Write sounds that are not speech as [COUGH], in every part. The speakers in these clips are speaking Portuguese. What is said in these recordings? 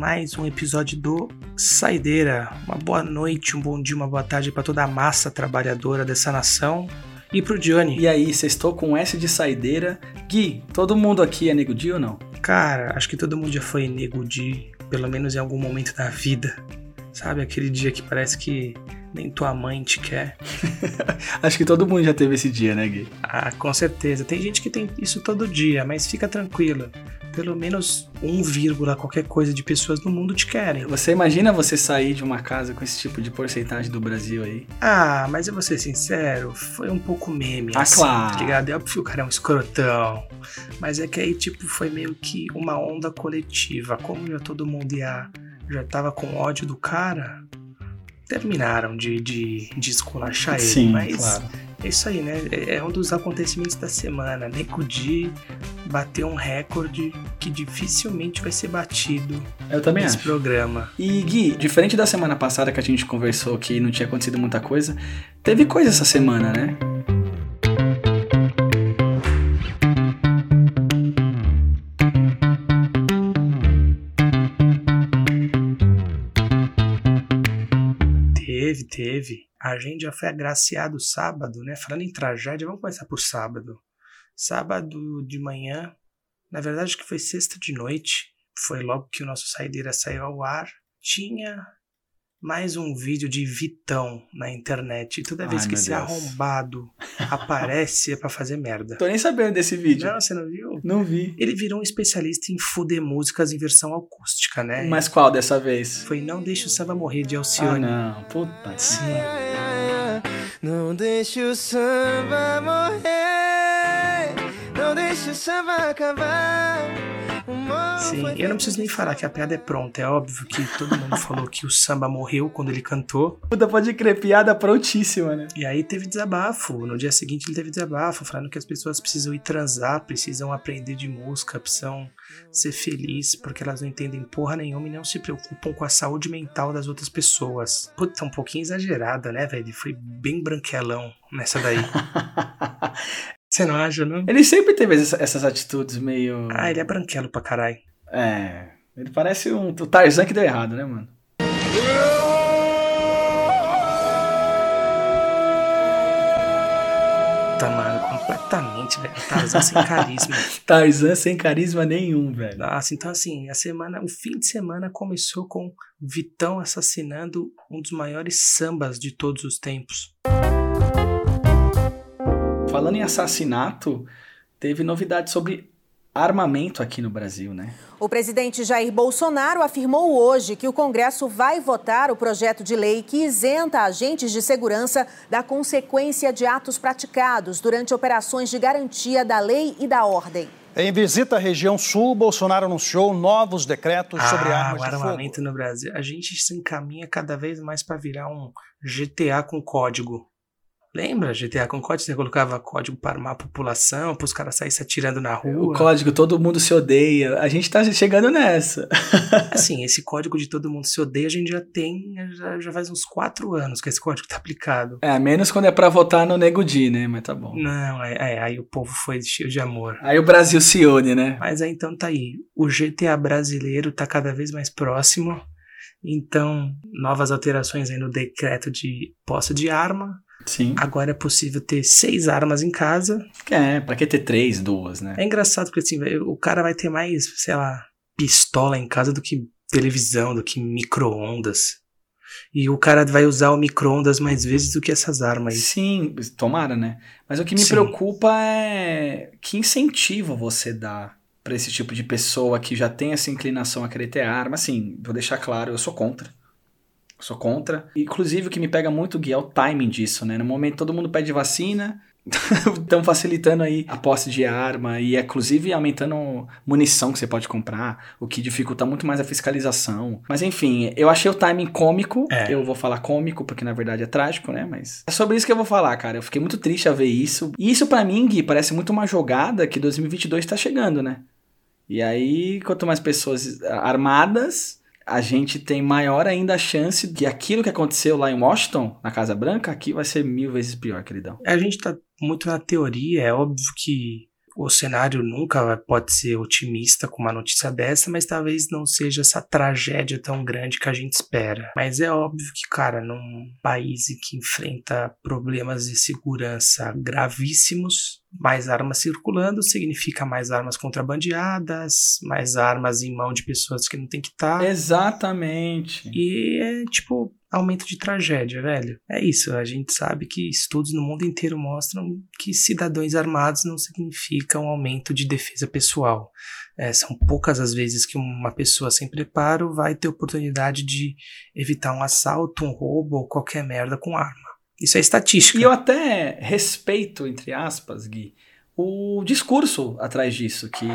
mais um episódio do Saideira. Uma boa noite, um bom dia, uma boa tarde para toda a massa trabalhadora dessa nação e pro Johnny. E aí, vocês estou com S de saideira. Gui, todo mundo aqui é Nego Di ou não? Cara, acho que todo mundo já foi nego de, pelo menos em algum momento da vida. Sabe, aquele dia que parece que nem tua mãe te quer. [LAUGHS] Acho que todo mundo já teve esse dia, né, Gui? Ah, com certeza. Tem gente que tem isso todo dia, mas fica tranquila. Pelo menos 1, vírgula qualquer coisa de pessoas no mundo te querem. Você imagina você sair de uma casa com esse tipo de porcentagem do Brasil aí? Ah, mas eu vou ser sincero, foi um pouco meme, Ah, assim, claro. tá ligado? É óbvio que o cara é um escrotão. Mas é que aí, tipo, foi meio que uma onda coletiva. Como já todo mundo ia, já tava com ódio do cara, terminaram de, de, de esculachar ele. Sim, mas claro. é isso aí, né? É é um dos acontecimentos da semana. Nego Di bateu um recorde que dificilmente vai ser batido Eu também nesse acho. programa. E Gui, diferente da semana passada que a gente conversou que não tinha acontecido muita coisa, teve coisa essa semana, né? Teve. A gente já foi agraciado sábado, né? Falando em tragédia, vamos começar por sábado. Sábado de manhã, na verdade que foi sexta de noite, foi logo que o nosso Saideira saiu ao ar. Tinha mais um vídeo de Vitão na internet. E toda vez Ai, que esse Deus. arrombado [LAUGHS] aparece é pra fazer merda. Tô nem sabendo desse vídeo. Não, você não viu? Não vi. Ele virou um especialista em fuder músicas em versão acústica, né? Mas qual dessa vez? Foi Não Deixe o Samba Morrer de Ah, Alcione. não. Puta. Sim. Não deixe o samba morrer, não deixe o samba acabar. Sim, eu não preciso nem falar que a piada é pronta. É óbvio que todo mundo falou que o samba morreu quando ele cantou. Puta, pode crer, piada prontíssima, né? E aí teve desabafo. No dia seguinte ele teve desabafo, falando que as pessoas precisam ir transar, precisam aprender de música, precisam ser felizes, porque elas não entendem porra nenhuma e não se preocupam com a saúde mental das outras pessoas. Puta, um pouquinho exagerada, né, velho? Foi bem branquelão nessa daí. [LAUGHS] Você não acha, não? Ele sempre teve essa- essas atitudes meio. Ah, ele é branquelo pra caralho. É. Ele parece um, o Tarzan que deu errado, né, mano? Tá, mano, completamente, velho. Tarzan sem carisma. [LAUGHS] Tarzan sem carisma nenhum, velho. Nossa, então assim, a semana, o fim de semana começou com Vitão assassinando um dos maiores sambas de todos os tempos. Falando em assassinato, teve novidade sobre armamento aqui no Brasil, né? O presidente Jair Bolsonaro afirmou hoje que o Congresso vai votar o projeto de lei que isenta agentes de segurança da consequência de atos praticados durante operações de garantia da lei e da ordem. Em visita à região sul, Bolsonaro anunciou novos decretos sobre ah, armas o de armamento fogo. no Brasil. A gente se encaminha cada vez mais pra virar um GTA com código. Lembra? GTA com código, você colocava código para armar a população, para os caras saírem se atirando na O rua. código todo mundo se odeia. A gente tá chegando nessa. [LAUGHS] Assim, esse código de todo mundo se odeia, a gente já tem, já, já faz uns quatro anos que esse código tá aplicado. É, menos quando é pra votar no Nego Di, né? Mas tá bom. Não, é, é, aí o povo foi cheio de amor. Aí o Brasil se une, né? Mas aí então tá aí. O GTA brasileiro tá cada vez mais próximo. Então, novas alterações aí no decreto de posse de arma. Sim. Agora é possível ter seis armas em casa. É, pra que ter três, duas, né? É engraçado porque assim, o cara vai ter mais, sei lá, pistola em casa do que televisão, do que micro-ondas. E o cara vai usar o micro-ondas mais vezes do que essas armas aí. Sim, tomara, né? Mas o que me Sim. preocupa é que incentivo você dá pra esse tipo de pessoa que já tem essa inclinação a querer ter arma. Assim, vou deixar claro, eu sou contra. Sou contra. Inclusive, o que me pega muito, Gui, é o timing disso, né? No momento todo mundo pede vacina, [LAUGHS] estão facilitando aí a posse de arma e, inclusive, aumentando munição que você pode comprar, o que dificulta muito mais a fiscalização. Mas, enfim, eu achei o timing cômico. É. Eu vou falar cômico, porque na verdade é trágico, né? Mas é sobre isso que eu vou falar, cara. Eu fiquei muito triste a ver isso. E isso, pra mim, Gui, parece muito uma jogada que 2022 tá chegando, né? E aí, quanto mais pessoas armadas, a gente tem maior ainda a chance que aquilo que aconteceu lá em Washington, na Casa Branca, aqui vai ser mil vezes pior, queridão. A gente tá muito na teoria, é óbvio que o cenário nunca pode ser otimista com uma notícia dessa, mas talvez não seja essa tragédia tão grande que a gente espera. Mas é óbvio que, cara, num país que enfrenta problemas de segurança gravíssimos, mais armas circulando significa mais armas contrabandeadas, mais armas em mão de pessoas que não tem que estar. Tá. Exatamente. E é tipo, aumento de tragédia, velho. É isso, a gente sabe que estudos no mundo inteiro mostram que cidadãos armados não significam aumento de defesa pessoal. É, são poucas as vezes que uma pessoa sem preparo vai ter oportunidade de evitar um assalto, um roubo ou qualquer merda com arma. Isso é estatística. E eu até respeito, entre aspas, Gui, o discurso atrás disso, que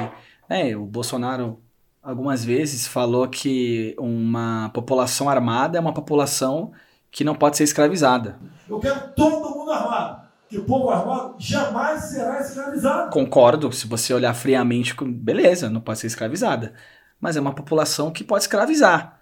né, o Bolsonaro algumas vezes falou que uma população armada é uma população que não pode ser escravizada. Eu quero todo mundo armado. Que o povo armado jamais será escravizado. Concordo, se você olhar friamente, beleza, não pode ser escravizada. Mas é uma população que pode escravizar.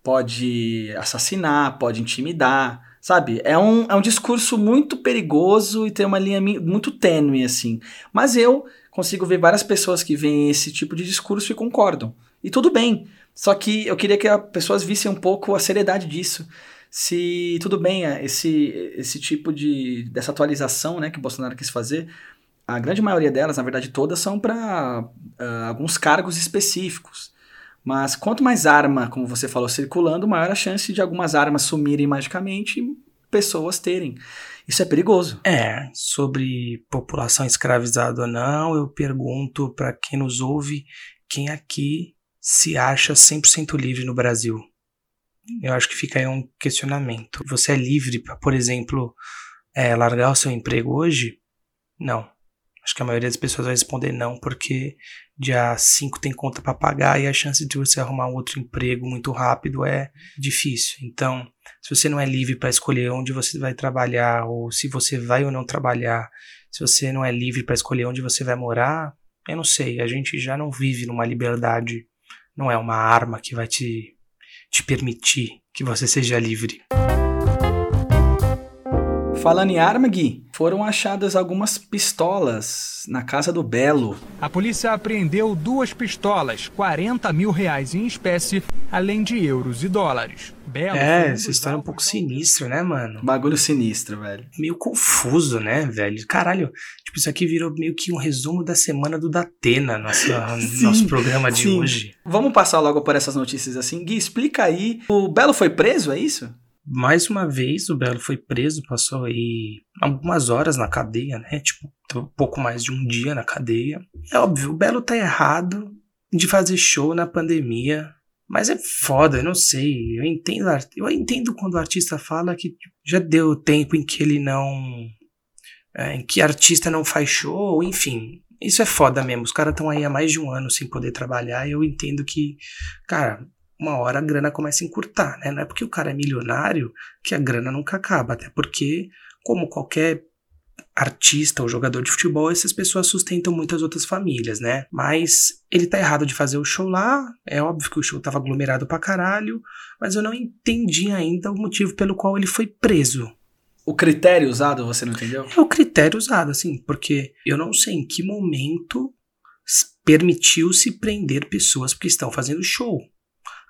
Pode assassinar, pode intimidar, sabe? É um, é um discurso muito perigoso e tem uma linha muito tênue, assim. Mas eu consigo ver várias pessoas que veem esse tipo de discurso e concordam. E tudo bem. Só que eu queria que as pessoas vissem um pouco a seriedade disso. Se tudo bem, é, esse, esse tipo de dessa atualização né, que Bolsonaro quis fazer, a grande maioria delas, na verdade todas, são para uh, ah, alguns cargos específicos. Mas quanto mais arma, como você falou, circulando, maior a chance de algumas armas sumirem magicamente pessoas terem. Isso é perigoso. É, sobre população escravizada ou não, eu pergunto para quem nos ouve, quem aqui se acha 100% livre no Brasil? Eu acho que fica aí um questionamento. Você é livre para, por exemplo, é, largar o seu emprego hoje? Não. Acho que a maioria das pessoas vai responder não, porque dia 5 tem conta para pagar e a chance de você arrumar um outro emprego muito rápido é difícil. Então, se você não é livre para escolher onde você vai trabalhar ou se você vai ou não trabalhar, se você não é livre para escolher onde você vai morar, eu não sei, a gente já não vive numa liberdade, não é uma arma que vai te, te permitir que você seja livre. Falando em arma, Gui, foram achadas algumas pistolas na casa do Belo. A polícia apreendeu duas pistolas, 40 mil reais em espécie, além de euros e dólares. Belo é, essa história é um pouco sinistra, né, mano? Bagulho sinistro, velho. Meio confuso, né, velho? Caralho, tipo, isso aqui virou meio que um resumo da semana do Datena, [LAUGHS] nosso, sim, nosso programa de sim. hoje. Vamos passar logo por essas notícias assim. Gui, explica aí. O Belo foi preso, é isso? Mais uma vez o Belo foi preso, passou aí algumas horas na cadeia, né? Tipo, pouco mais de um dia na cadeia. É óbvio, o Belo tá errado de fazer show na pandemia, mas é foda, eu não sei. Eu entendo, eu entendo quando o artista fala que já deu tempo em que ele não. É, em que artista não faz show, enfim. Isso é foda mesmo. Os caras estão aí há mais de um ano sem poder trabalhar. E eu entendo que, cara, uma hora a grana começa a encurtar, né? Não é porque o cara é milionário que a grana nunca acaba, até porque, como qualquer artista ou jogador de futebol, essas pessoas sustentam muitas outras famílias, né? Mas ele tá errado de fazer o show lá, é óbvio que o show tava aglomerado pra caralho, mas eu não entendi ainda o motivo pelo qual ele foi preso. O critério usado, você não entendeu? É o critério usado, assim, porque eu não sei em que momento permitiu-se prender pessoas porque estão fazendo show.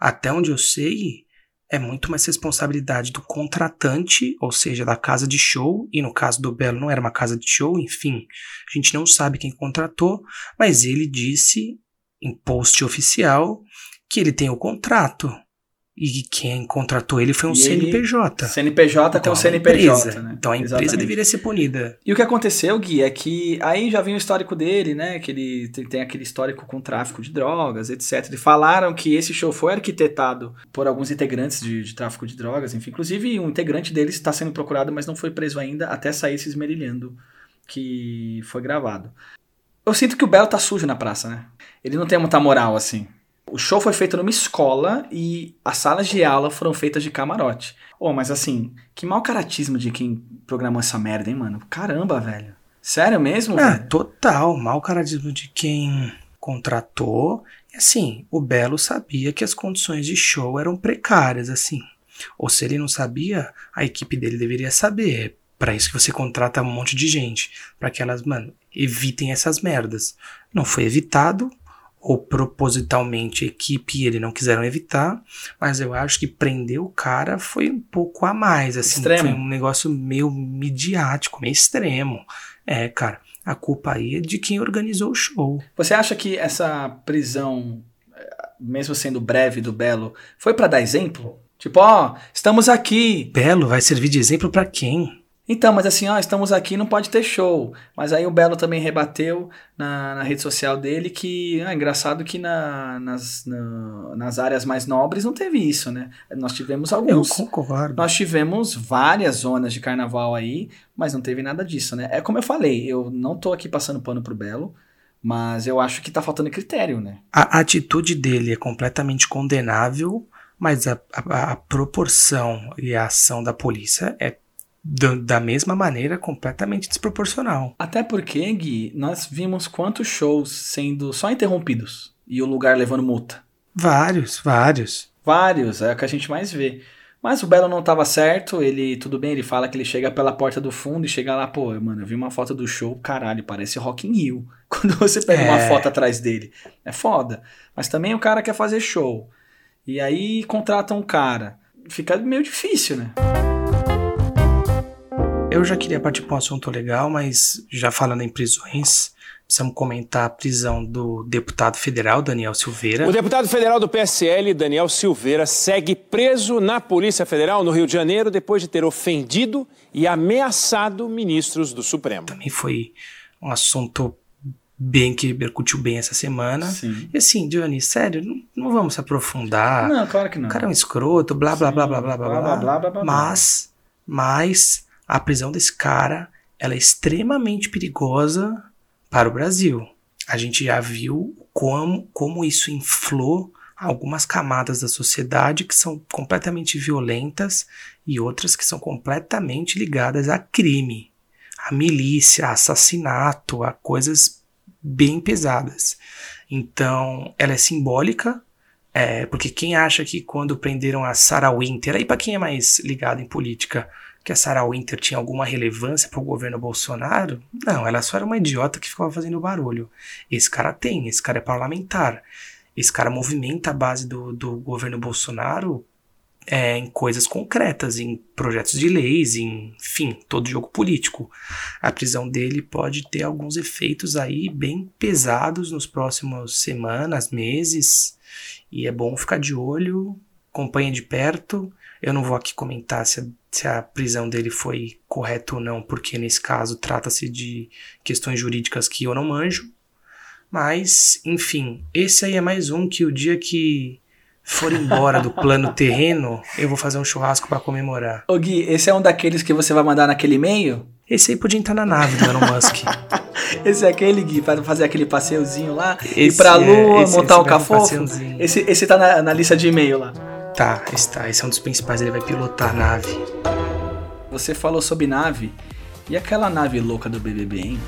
Até onde eu sei, é muito mais responsabilidade do contratante, ou seja, da casa de show, e no caso do Belo não era uma casa de show, enfim, a gente não sabe quem contratou, mas ele disse em post oficial que ele tem o contrato. E quem contratou ele foi um e CNPJ. CNPJ então, com CNPJ, empresa. né? Então a empresa Exatamente. deveria ser punida. E o que aconteceu, Gui, é que aí já vem o histórico dele, né? Que ele tem aquele histórico com tráfico de drogas, etc. E falaram que esse show foi arquitetado por alguns integrantes de, de tráfico de drogas, enfim. Inclusive, um integrante deles está sendo procurado, mas não foi preso ainda, até sair se esmerilhando que foi gravado. Eu sinto que o Belo tá sujo na praça, né? Ele não tem muita moral, assim. O show foi feito numa escola e as salas de aula foram feitas de camarote. Oh, mas assim, que mau caratismo de quem programou essa merda, hein, mano? Caramba, velho. Sério mesmo? É, velho? total. Mau caratismo de quem contratou. E assim, o Belo sabia que as condições de show eram precárias, assim. Ou se ele não sabia, a equipe dele deveria saber. Pra isso que você contrata um monte de gente. Pra que elas, mano, evitem essas merdas. Não foi evitado, ou propositalmente a equipe e ele não quiseram evitar, mas eu acho que prender o cara foi um pouco a mais, assim, Extremo. foi um negócio meio midiático, meio extremo. É, cara, a culpa aí é de quem organizou o show. Você acha que essa prisão, mesmo sendo breve do Belo, foi pra dar exemplo? Tipo, ó, estamos aqui. Belo vai servir de exemplo pra quem? Então, mas assim, ó, estamos aqui, não pode ter show. Mas aí o Belo também rebateu na, na rede social dele que, ah, engraçado que na- nas, na- nas áreas mais nobres não teve isso, né? Nós tivemos Eu alguns. concordo. Nós tivemos várias zonas de carnaval aí, mas não teve nada disso, né? É como eu falei, eu não tô aqui passando pano pro Belo, mas eu acho que tá faltando critério, né? A atitude dele é completamente condenável, mas a, a- a proporção e a ação da polícia é da, da mesma maneira completamente desproporcional. Até porque, Gui, nós vimos quantos shows sendo só interrompidos e o lugar levando multa. Vários, vários. Vários, é o que a gente mais vê. Mas o Belo não tava certo, ele, tudo bem, ele fala que ele chega pela porta do fundo e chega lá, pô, mano, eu vi uma foto do show, caralho, parece Rock in Rio. [LAUGHS] Quando você pega uma É. foto atrás dele, é foda. Mas também o cara quer fazer show. E aí contrata um cara. Fica meio difícil, né? Eu já queria partir para um assunto legal, mas já falando em prisões, precisamos comentar a prisão do deputado federal Daniel Silveira. O deputado federal do PSL, Daniel Silveira, segue preso na Polícia Federal no Rio de Janeiro depois de ter ofendido e ameaçado ministros do Supremo. Também foi um assunto bem que repercutiu bem essa semana. Sim. E assim, Johnny, sério, não, não vamos se aprofundar. Não, claro que não. O cara é um escroto, blá blá Sim, blá blá blá blá blá. blá, blá, blá, blá. Mas, mas a prisão desse cara, ela é extremamente perigosa para o Brasil. A gente já viu como, como isso inflou algumas camadas da sociedade que são completamente violentas e outras que são completamente ligadas a crime, a milícia, a assassinato, a coisas bem pesadas. Então, ela é simbólica, é, porque quem acha que quando prenderam a Sarah Winter, aí para quem é mais ligado em política, que a Sarah Winter tinha alguma relevância para o governo Bolsonaro, não, ela só era uma idiota que ficava fazendo barulho. Esse cara tem, esse cara é parlamentar. Esse cara movimenta a base do, do governo Bolsonaro é, em coisas concretas, em projetos de leis, em, enfim, todo jogo político. A prisão dele pode ter alguns efeitos aí bem pesados nos próximos semanas, meses, e é bom ficar de olho, acompanha de perto. Eu não vou aqui comentar se a, se a prisão dele foi correta ou não, porque nesse caso trata-se de questões jurídicas que eu não manjo. Mas, enfim, esse aí é mais um que o dia que for embora do plano [LAUGHS] terreno, eu vou fazer um churrasco para comemorar. Ô Gui, esse é um daqueles que você vai mandar naquele e-mail? Esse aí podia entrar na nave do Elon Musk. [LAUGHS] Esse é aquele, Gui, pra fazer aquele passeiozinho lá, ir Esse pra é- lua, esse- montar esse no cafofo. Esse, esse tá na, na lista de e-mail lá. Tá, esse, é um dos principais, ele vai pilotar a nave. Você falou sobre nave. E aquela nave louca do BBB, hein?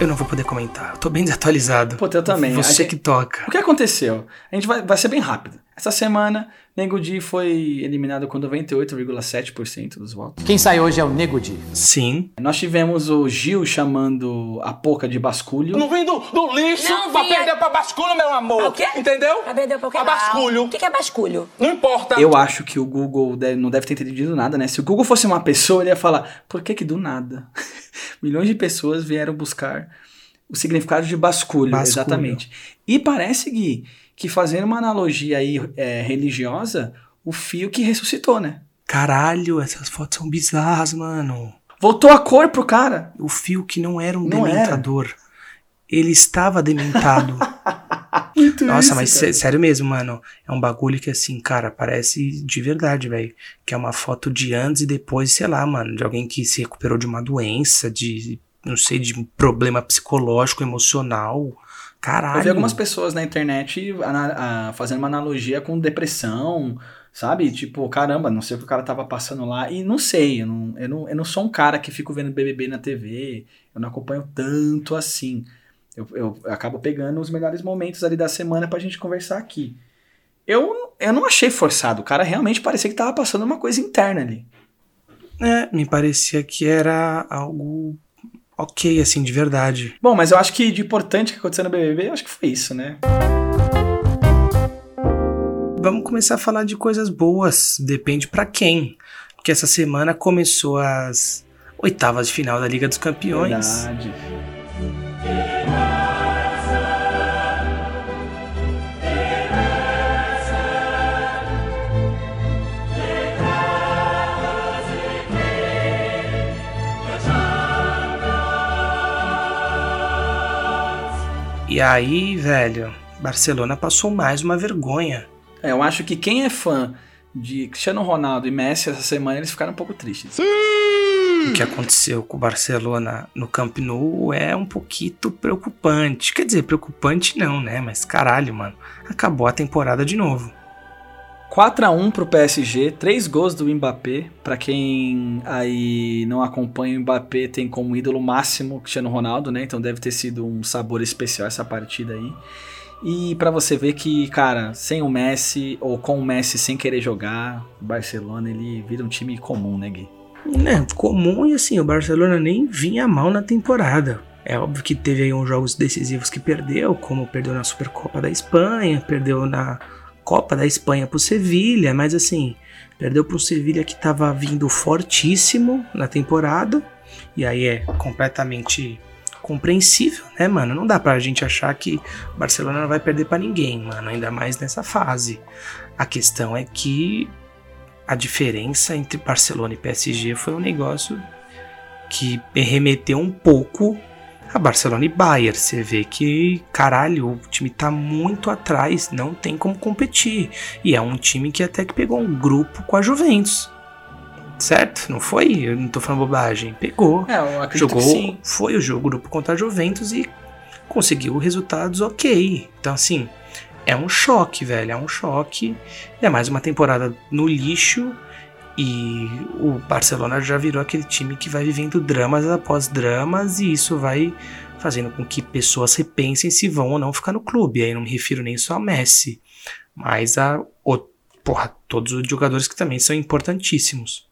Eu não vou poder comentar, eu tô bem desatualizado. Pô, eu também. Você gente- que toca. O que aconteceu? A gente vai, vai ser bem rápido. Essa semana, Nego Di foi eliminado com 98,7% dos votos. Quem sai hoje é o Nego Di. Sim, Nós tivemos o Gil chamando a Poca de basculho. Não vim do, do lixo Não pra vinha- perder pra basculho, meu amor. O quê? Entendeu? Pra vender um pouquinho. Pra basculho. O que que é basculho? Não importa. Eu acho que o Google deve- não deve ter entendido nada, né? Se o Google fosse uma pessoa, ele ia falar: por que que do nada? [LAUGHS] Milhões de pessoas vieram buscar o significado de basculho, Basculho. exatamente. E parece, Gui, que fazendo uma analogia aí é, religiosa, o fio que ressuscitou, né? caralho, essas fotos são bizarras, mano. Voltou a cor pro cara. O fio que não era um Não era. dementador. Ele estava dementado. [LAUGHS] Muito Nossa, isso, mas sé- sério mesmo, mano. É um bagulho que assim, cara, parece de verdade, velho. Que é uma foto de antes e depois, sei lá, mano, de alguém que se recuperou de uma doença, de, não sei, de um problema psicológico, emocional. Caralho. Eu vi algumas pessoas na internet ana- a- fazendo uma analogia com depressão, sabe? Tipo, caramba, não sei o que o cara tava passando lá. E não sei, eu não, eu não, eu não sou um cara que fico vendo BBB na TV, eu não acompanho tanto assim. Eu, eu acabo pegando os melhores momentos ali da semana pra gente conversar aqui. Eu, eu não achei forçado. O cara realmente parecia que tava passando uma coisa interna ali. É, me parecia que era algo ok, assim, de verdade. Bom, mas eu acho que de importante que aconteceu no BBB, eu acho que foi isso, né? Vamos começar a falar de coisas boas, depende pra quem. Porque essa semana começou as oitavas de final da Liga dos Campeões. Verdade. E aí, velho, Barcelona passou mais uma vergonha. É, eu acho que quem é fã de Cristiano Ronaldo e Messi essa semana, eles ficaram um pouco tristes. O que aconteceu com o Barcelona no Camp Nou é um pouquinho preocupante. Quer dizer, preocupante não, né? Mas caralho, mano. Acabou a temporada de novo. 4 a 1 pro PSG, três gols do Mbappé. Pra quem aí não acompanha o Mbappé, tem como ídolo máximo Cristiano Ronaldo, né? Então deve ter sido um sabor especial essa partida aí. E pra você ver que, cara, sem o Messi ou com o Messi sem querer jogar, o Barcelona ele vira um time comum, né, Gui? É, comum e assim, o Barcelona nem vinha mal na temporada. É óbvio que teve aí uns jogos decisivos que perdeu, como perdeu na Supercopa da Espanha, perdeu na Copa da Espanha pro Sevilha, mas assim, perdeu pro Sevilha que tava vindo fortíssimo na temporada, e aí é completamente compreensível, né, mano? Não dá pra gente achar que o Barcelona não vai perder para ninguém, mano, ainda mais nessa fase. A questão é que a diferença entre Barcelona e PSG foi um negócio que remeteu um pouco a Barcelona e Bayern. Você vê que, caralho, o time tá muito atrás, não tem como competir. E é um time que até que pegou um grupo com a Juventus. Certo? Não foi? Eu não tô falando bobagem. Pegou. É, Jogou, foi o jogo grupo contra a Juventus e conseguiu resultados ok. Então, assim, é um choque, velho. É um choque. É mais uma temporada no lixo. E o Barcelona já virou aquele time que vai vivendo dramas após dramas. E isso vai fazendo com que pessoas repensem se vão ou não ficar no clube. Aí não me refiro nem só a Messi, mas a o, porra, todos os jogadores que também são importantíssimos.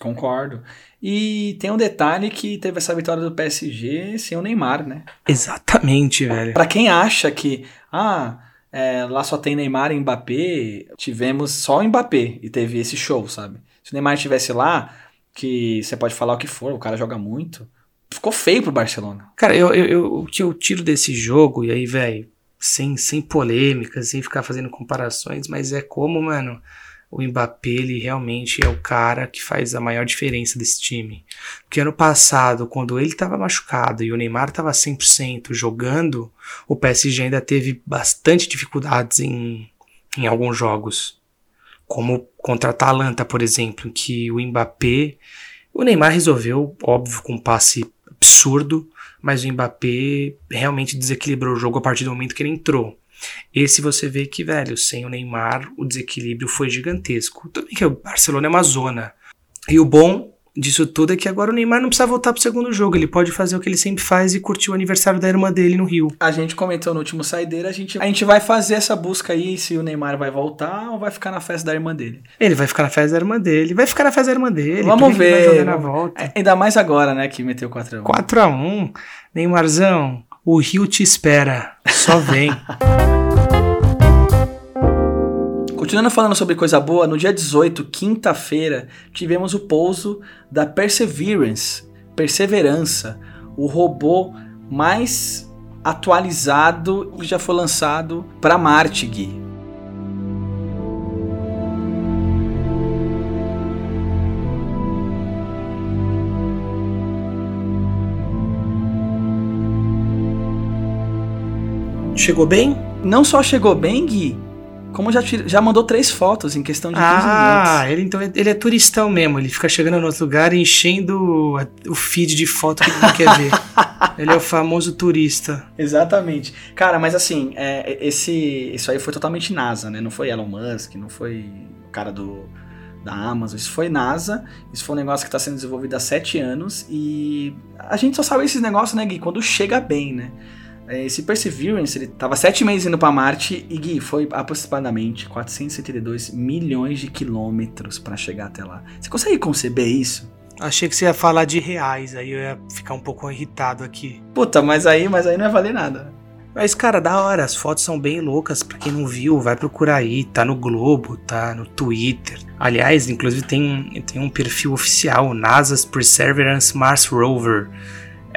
Concordo. E tem um detalhe que teve essa vitória do PSG sem o Neymar, né? Exatamente, velho. Pra quem acha que, ah, é, lá só tem Neymar e Mbappé, tivemos só o Mbappé e teve esse show, sabe? Se o Neymar estivesse lá, que você pode falar o que for, o cara joga muito, ficou feio pro Barcelona. Cara, eu, eu, eu- o que eu tiro desse jogo, e aí, velho, sem, sem polêmicas, sem ficar fazendo comparações, mas é como, mano, o Mbappé, ele realmente é o cara que faz a maior diferença desse time. Porque ano passado, quando ele tava machucado e o Neymar tava 100% jogando, o PSG ainda teve bastante dificuldades em, em alguns jogos. Como contra a Atalanta, por exemplo, em que o Mbappé. O Neymar resolveu, óbvio, com um passe absurdo, mas o Mbappé realmente desequilibrou o jogo a partir do momento que ele entrou. Esse você vê que, velho, sem o Neymar, o desequilíbrio foi gigantesco. Também que o Barcelona é uma zona. E o bom disso tudo é que agora o Neymar não precisa voltar pro segundo jogo. Ele pode fazer o que ele sempre faz e curtir o aniversário da irmã dele no Rio. A gente comentou no último saideira, a gente, a gente vai fazer essa busca aí se o Neymar vai voltar ou vai ficar na festa da irmã dele. Ele vai ficar na festa da irmã dele. Vai ficar na festa da irmã dele. Vamos ele vai ver. jogar na volta. É, Ainda mais agora, né, que meteu 4x1. 4x1. Neymarzão, o Rio te espera. Só vem. Continuando falando sobre coisa boa, no dia 18, quinta-feira, tivemos o pouso da Perseverance, Perseverança, o robô mais atualizado que já foi lançado para Marte, Gui. Chegou bem? Não só chegou bem, Gui, como já, tira- já mandou três fotos em questão de 15 minutos. Ah, ele então é- ele é turistão mesmo. Ele fica chegando no outro lugar e enchendo o feed de foto que ele não quer ver. [LAUGHS] Ele é o famoso turista. Exatamente. Cara, mas assim, é, esse, isso aí foi totalmente NASA, né? Não foi Elon Musk, não foi o cara do, da Amazon. Isso foi NASA, isso foi um negócio que está sendo desenvolvido há sete anos e a gente só sabe esses negócios, né, Gui, quando chega bem, né? É, Esse Perseverance, ele tava sete meses indo para Marte e, Gui, foi aproximadamente 472 milhões de quilômetros para chegar até lá. Você consegue conceber isso? Achei que você ia falar de reais, aí eu ia ficar um pouco irritado aqui. Puta, mas aí, mas aí não ia valer nada. Mas, cara, da hora, as fotos são bem loucas. Pra quem não viu, vai procurar aí. Tá no Globo, tá no Twitter. Aliás, inclusive tem, tem um perfil oficial, NASA's Perseverance Mars Rover.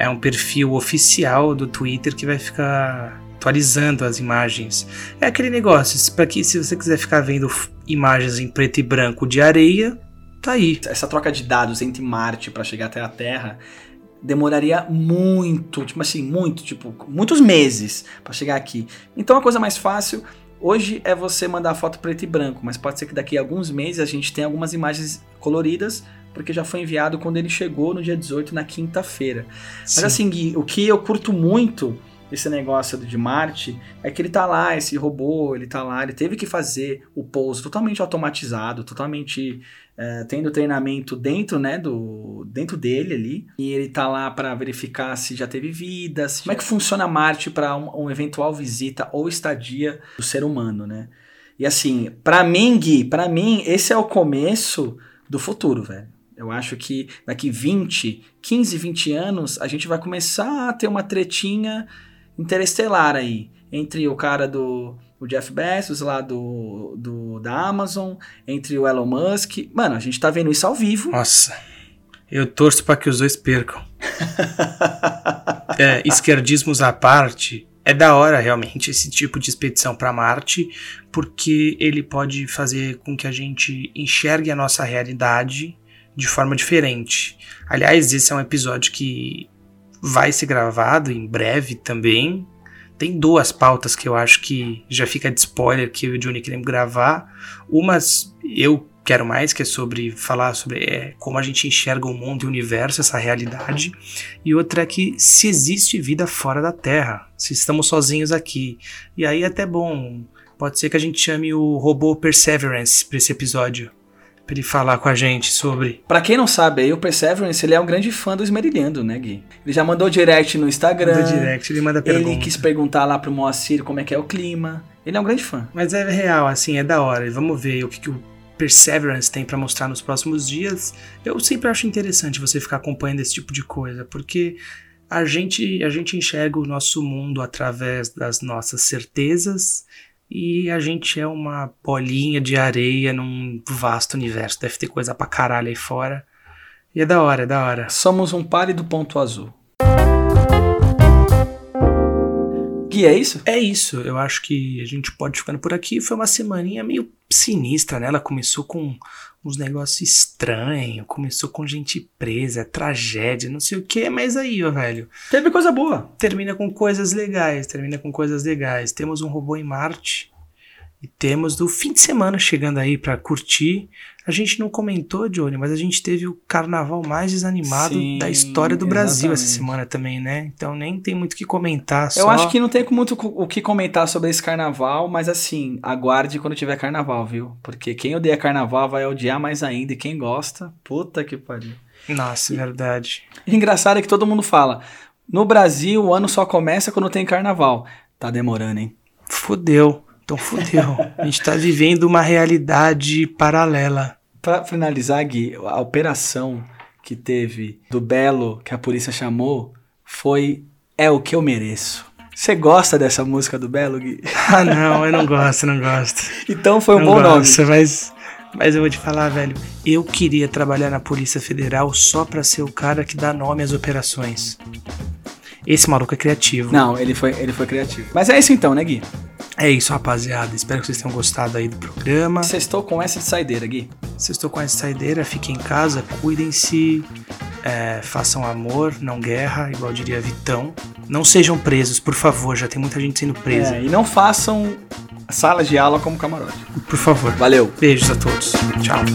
É um perfil oficial do Twitter que vai ficar atualizando as imagens. É aquele negócio, para que se você quiser ficar vendo imagens em preto e branco de areia, tá aí. Essa troca de dados entre Marte para chegar até a Terra demoraria muito, tipo assim, muito, tipo, muitos meses para chegar aqui. Então a coisa mais fácil hoje é você mandar foto preto e branco, mas pode ser que daqui a alguns meses a gente tenha algumas imagens coloridas, porque já foi enviado quando ele chegou no dia 18, na quinta-feira. Mas Sim. assim, Gui, o que eu curto muito desse negócio de Marte é que ele tá lá, esse robô, ele tá lá, ele teve que fazer o pouso totalmente automatizado, totalmente é, tendo treinamento dentro, né, do dentro dele ali, e ele tá lá para verificar se já teve vida, se- como é que funciona Marte para um, um eventual visita ou estadia do ser humano, né? E assim, pra mim, Gui, pra mim, esse é o começo do futuro, velho. Eu acho que daqui 20, 15, 20 anos, a gente vai começar a ter uma tretinha interestelar aí. Entre o cara do o Jeff Bezos lá do, do da Amazon, entre o Elon Musk. Mano, a gente tá vendo isso ao vivo. Nossa, eu torço pra que os dois percam. [LAUGHS] é, esquerdismos à parte, é da hora realmente esse tipo de expedição para Marte, porque ele pode fazer com que a gente enxergue a nossa realidade de forma diferente. Aliás, esse é um episódio que vai ser gravado em breve também. Tem duas pautas que eu acho que já fica de spoiler que eu e o Johnny queremos gravar. Umas eu quero mais, que é sobre falar sobre é, como a gente enxerga o mundo e o universo, essa realidade. E outra é que se existe vida fora da Terra, se estamos sozinhos aqui. E aí é até bom, pode ser que a gente chame o robô Perseverance para esse episódio. Ele falar com a gente sobre. Pra quem não sabe, aí o Perseverance, ele é um grande fã do Esmerilhando, né, Gui? Ele já mandou direct no Instagram. Direct, ele manda pergunta. Ele quis perguntar lá pro Moacir como é que é o clima. Ele é um grande fã. Mas é real, assim, é da hora. Vamos ver o que, que o Perseverance tem pra mostrar nos próximos dias. Eu sempre acho interessante você ficar acompanhando esse tipo de coisa, porque a gente, a gente enxerga o nosso mundo através das nossas certezas e a gente é uma bolinha de areia num vasto universo. Deve ter coisa pra caralho aí fora. E é da hora, é da hora. Somos um pálido ponto azul. Gui, é isso? É isso, eu acho que a gente pode ficando por aqui. Foi uma semaninha meio sinistra, né? Ela começou com uns negócios estranhos, começou com gente presa, tragédia, não sei o que, mas aí, ó, velho. Teve coisa boa. Termina com coisas legais, termina com coisas legais. Temos um robô em Marte e temos do fim de semana chegando aí pra curtir. A gente não comentou, Johnny, mas a gente teve o carnaval mais desanimado Sim, da história do Brasil essa exatamente. semana também, né? Então nem tem muito o que comentar. Eu só- acho que não tem muito o que comentar sobre esse carnaval, mas assim, aguarde quando tiver carnaval, viu? Porque quem odeia carnaval vai odiar mais ainda, e quem gosta, puta que pariu. Nossa, verdade. E engraçado é que todo mundo fala: no Brasil o ano só começa quando tem carnaval. Tá demorando, hein? Fudeu. Então fudeu. A gente tá vivendo uma realidade paralela. Pra finalizar, Gui, a operação que teve do Belo, que a polícia chamou, foi É o que eu mereço. Você gosta dessa música do Belo, Gui? Ah, não, eu não gosto, não gosto. Então foi um não bom nome. gosto, Mas, mas eu vou te falar, velho. Eu queria trabalhar na Polícia Federal só pra ser o cara que dá nome às operações. Esse maluco é criativo. Não, ele foi, ele foi criativo. Mas é isso então, né, Gui? É isso, rapaziada. Espero que vocês tenham gostado aí do programa. Sextou com essa de saideira, Gui. Se estou com essa saideira, fiquem em casa, cuidem-se, é, façam amor, não guerra, igual diria Vitão. Não sejam presos, por favor, já tem muita gente sendo presa. É, e não façam sala de aula como camarote. Por favor. Valeu. Beijos a todos. Tchau.